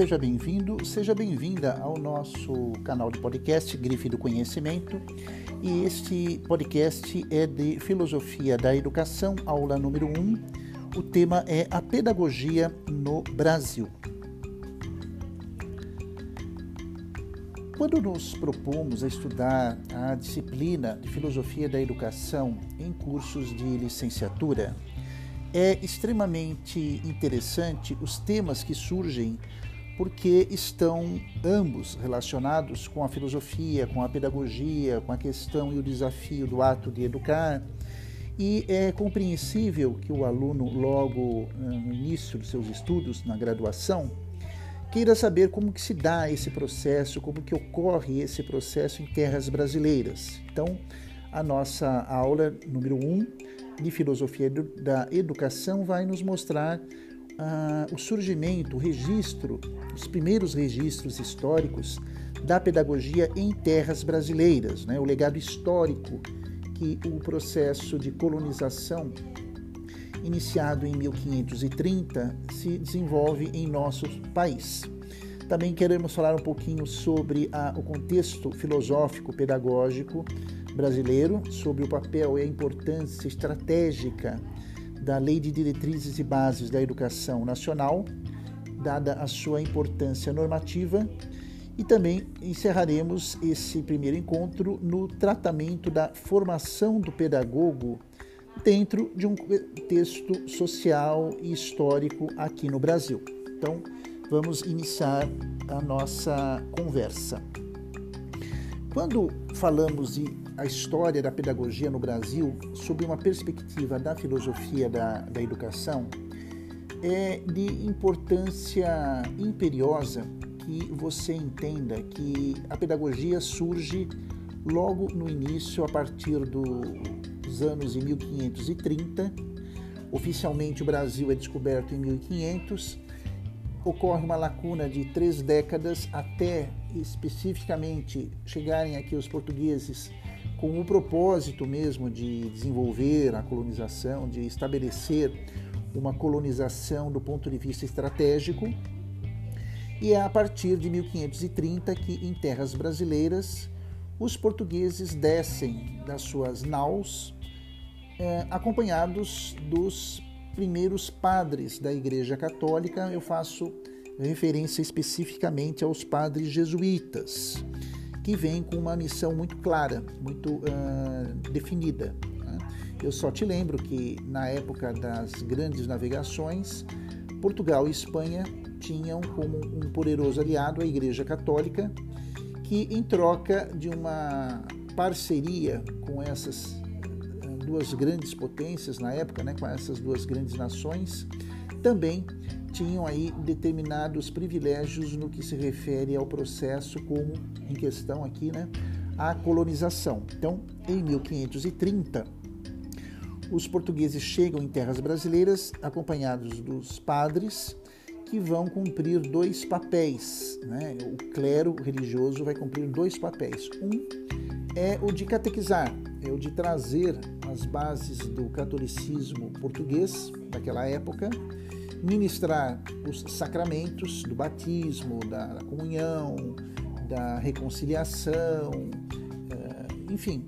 seja bem-vindo, seja bem-vinda ao nosso canal de podcast Grife do Conhecimento. E este podcast é de Filosofia da Educação, aula número 1. O tema é a pedagogia no Brasil. Quando nos propomos a estudar a disciplina de Filosofia da Educação em cursos de licenciatura, é extremamente interessante os temas que surgem porque estão ambos relacionados com a filosofia, com a pedagogia, com a questão e o desafio do ato de educar. E é compreensível que o aluno, logo no início dos seus estudos, na graduação, queira saber como que se dá esse processo, como que ocorre esse processo em terras brasileiras. Então, a nossa aula número 1 um, de Filosofia da Educação vai nos mostrar ah, o surgimento, o registro, os primeiros registros históricos da pedagogia em terras brasileiras, né? o legado histórico que o processo de colonização iniciado em 1530 se desenvolve em nosso país. Também queremos falar um pouquinho sobre a, o contexto filosófico pedagógico brasileiro sobre o papel e a importância estratégica da Lei de Diretrizes e Bases da Educação Nacional, dada a sua importância normativa, e também encerraremos esse primeiro encontro no tratamento da formação do pedagogo dentro de um contexto social e histórico aqui no Brasil. Então, vamos iniciar a nossa conversa. Quando falamos de a história da pedagogia no Brasil sob uma perspectiva da filosofia da, da educação, é de importância imperiosa que você entenda que a pedagogia surge logo no início, a partir do, dos anos de 1530. Oficialmente, o Brasil é descoberto em 1500. Ocorre uma lacuna de três décadas até especificamente chegarem aqui os portugueses com o propósito mesmo de desenvolver a colonização, de estabelecer uma colonização do ponto de vista estratégico. E é a partir de 1530 que, em terras brasileiras, os portugueses descem das suas naus, eh, acompanhados dos primeiros padres da Igreja Católica. Eu faço referência especificamente aos padres jesuítas que vem com uma missão muito clara, muito uh, definida. Né? Eu só te lembro que na época das grandes navegações, Portugal e Espanha tinham como um poderoso aliado a Igreja Católica, que em troca de uma parceria com essas duas grandes potências na época, né, com essas duas grandes nações, também tinham aí determinados privilégios no que se refere ao processo como em questão aqui, né, a colonização. Então, em 1530, os portugueses chegam em terras brasileiras acompanhados dos padres que vão cumprir dois papéis. Né? O clero religioso vai cumprir dois papéis. Um é o de catequizar, é o de trazer as bases do catolicismo português daquela época ministrar os sacramentos do batismo, da comunhão, da reconciliação, eh, enfim,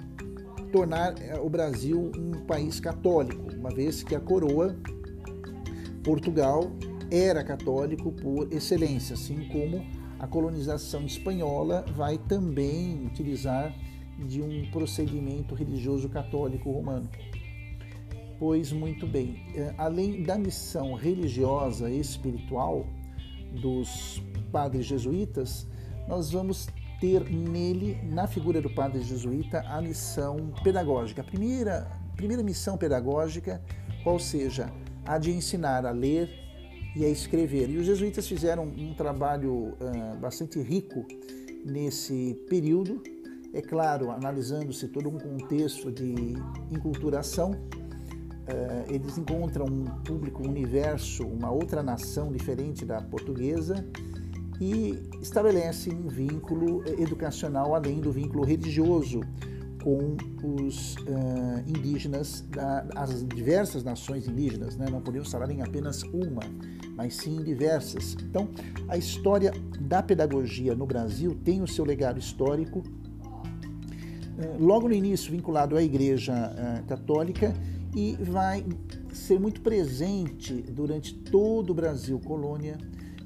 tornar eh, o Brasil um país católico, uma vez que a coroa, Portugal, era católico por excelência, assim como a colonização espanhola vai também utilizar de um procedimento religioso católico romano. Pois muito bem, é, além da missão religiosa e espiritual dos padres jesuítas, nós vamos ter nele, na figura do padre jesuíta, a missão pedagógica. A primeira, primeira missão pedagógica, qual seja a de ensinar a ler e a escrever. E os jesuítas fizeram um trabalho uh, bastante rico nesse período, é claro, analisando-se todo um contexto de enculturação uh, eles encontram um público, um universo, uma outra nação diferente da portuguesa e estabelecem um vínculo eh, educacional além do vínculo religioso com os uh, indígenas, da, as diversas nações indígenas. Né? Não podemos falar em apenas uma, mas sim diversas. Então, a história da pedagogia no Brasil tem o seu legado histórico, logo no início vinculado à Igreja Católica e vai ser muito presente durante todo o Brasil colônia,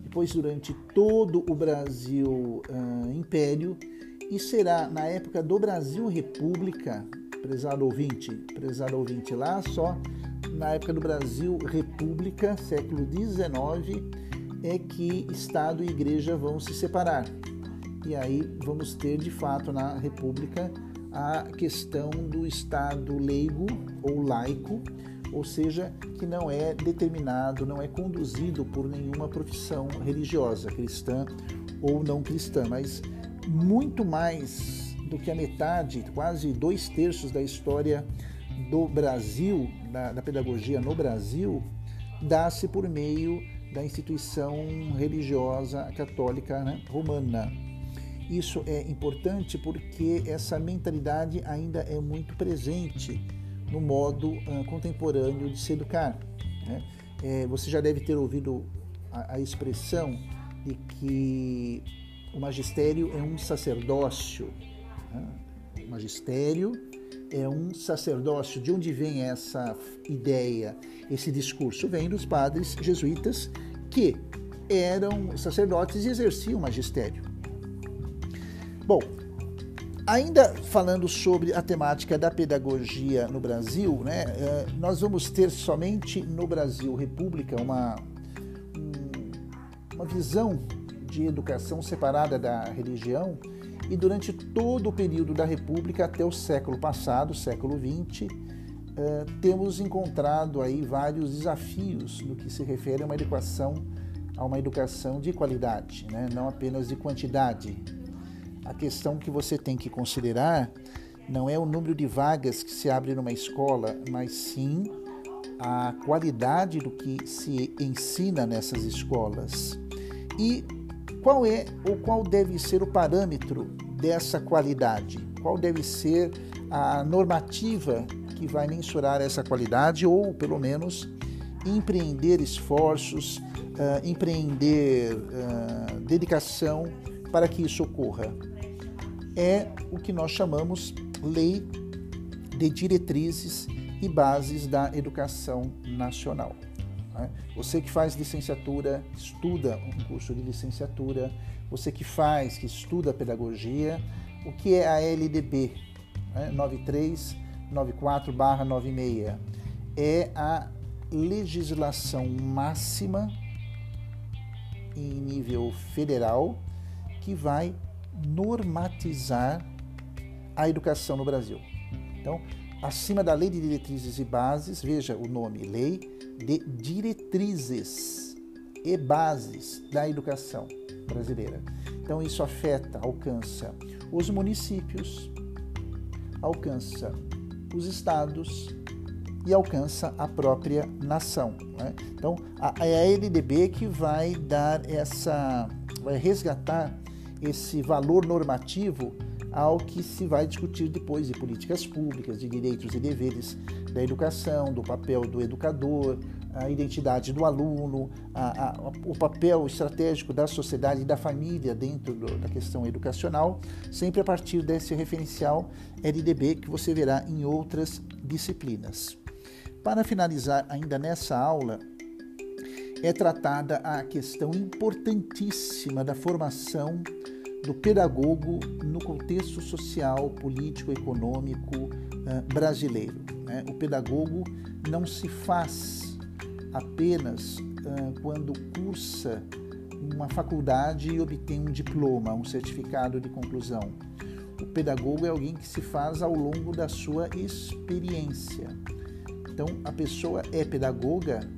depois durante todo o Brasil uh, império e será na época do Brasil República, prezado ouvinte, prezado ouvinte lá, só na época do Brasil República, século XIX, é que Estado e Igreja vão se separar. E aí vamos ter de fato na República a questão do Estado leigo ou laico, ou seja, que não é determinado, não é conduzido por nenhuma profissão religiosa, cristã ou não cristã, mas muito mais do que a metade, quase dois terços da história do Brasil, da, da pedagogia no Brasil, dá-se por meio da instituição religiosa católica né, romana. Isso é importante porque essa mentalidade ainda é muito presente no modo uh, contemporâneo de se educar. Né? É, você já deve ter ouvido a, a expressão de que o magistério é um sacerdócio. Né? O magistério é um sacerdócio. De onde vem essa ideia, esse discurso? Vem dos padres jesuítas que eram sacerdotes e exerciam magistério. Bom, ainda falando sobre a temática da pedagogia no Brasil, né, eh, nós vamos ter somente no Brasil República uma, uma visão de educação separada da religião e durante todo o período da República até o século passado, século XX, eh, temos encontrado aí vários desafios no que se refere a uma educação, a uma educação de qualidade, né? não apenas de quantidade. A questão que você tem que considerar não é o número de vagas que se abre numa escola, mas sim a qualidade do que se ensina nessas escolas. E qual é ou qual deve ser o parâmetro dessa qualidade? Qual deve ser a normativa que vai mensurar essa qualidade ou, pelo menos, empreender esforços, uh, empreender uh, dedicação para que isso ocorra? É o que nós chamamos Lei de Diretrizes e Bases da Educação Nacional. Né? Você que faz licenciatura, estuda um curso de licenciatura, você que faz, que estuda pedagogia, o que é a LDB né? 9394-96? É a legislação máxima em nível federal que vai normatizar a educação no Brasil. Então, acima da Lei de Diretrizes e Bases, veja o nome, Lei de Diretrizes e Bases da Educação Brasileira. Então, isso afeta, alcança os municípios, alcança os estados e alcança a própria nação. Né? Então, é a LDB que vai dar essa, vai resgatar esse valor normativo ao que se vai discutir depois de políticas públicas, de direitos e deveres da educação, do papel do educador, a identidade do aluno, a, a, o papel estratégico da sociedade e da família dentro do, da questão educacional, sempre a partir desse referencial LDB que você verá em outras disciplinas. Para finalizar, ainda nessa aula, é tratada a questão importantíssima da formação do pedagogo no contexto social, político, econômico uh, brasileiro. Né? O pedagogo não se faz apenas uh, quando cursa uma faculdade e obtém um diploma, um certificado de conclusão. O pedagogo é alguém que se faz ao longo da sua experiência. Então, a pessoa é pedagoga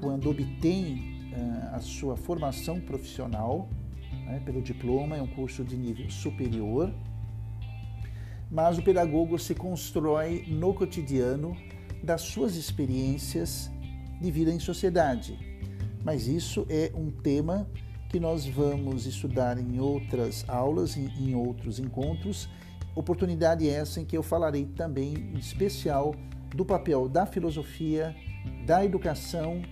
quando obtém a sua formação profissional né, pelo diploma, é um curso de nível superior, mas o pedagogo se constrói no cotidiano das suas experiências de vida em sociedade. Mas isso é um tema que nós vamos estudar em outras aulas, em, em outros encontros. Oportunidade essa em que eu falarei também, em especial, do papel da filosofia, da educação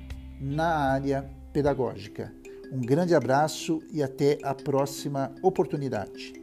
na área pedagógica. Um grande abraço e até a próxima oportunidade.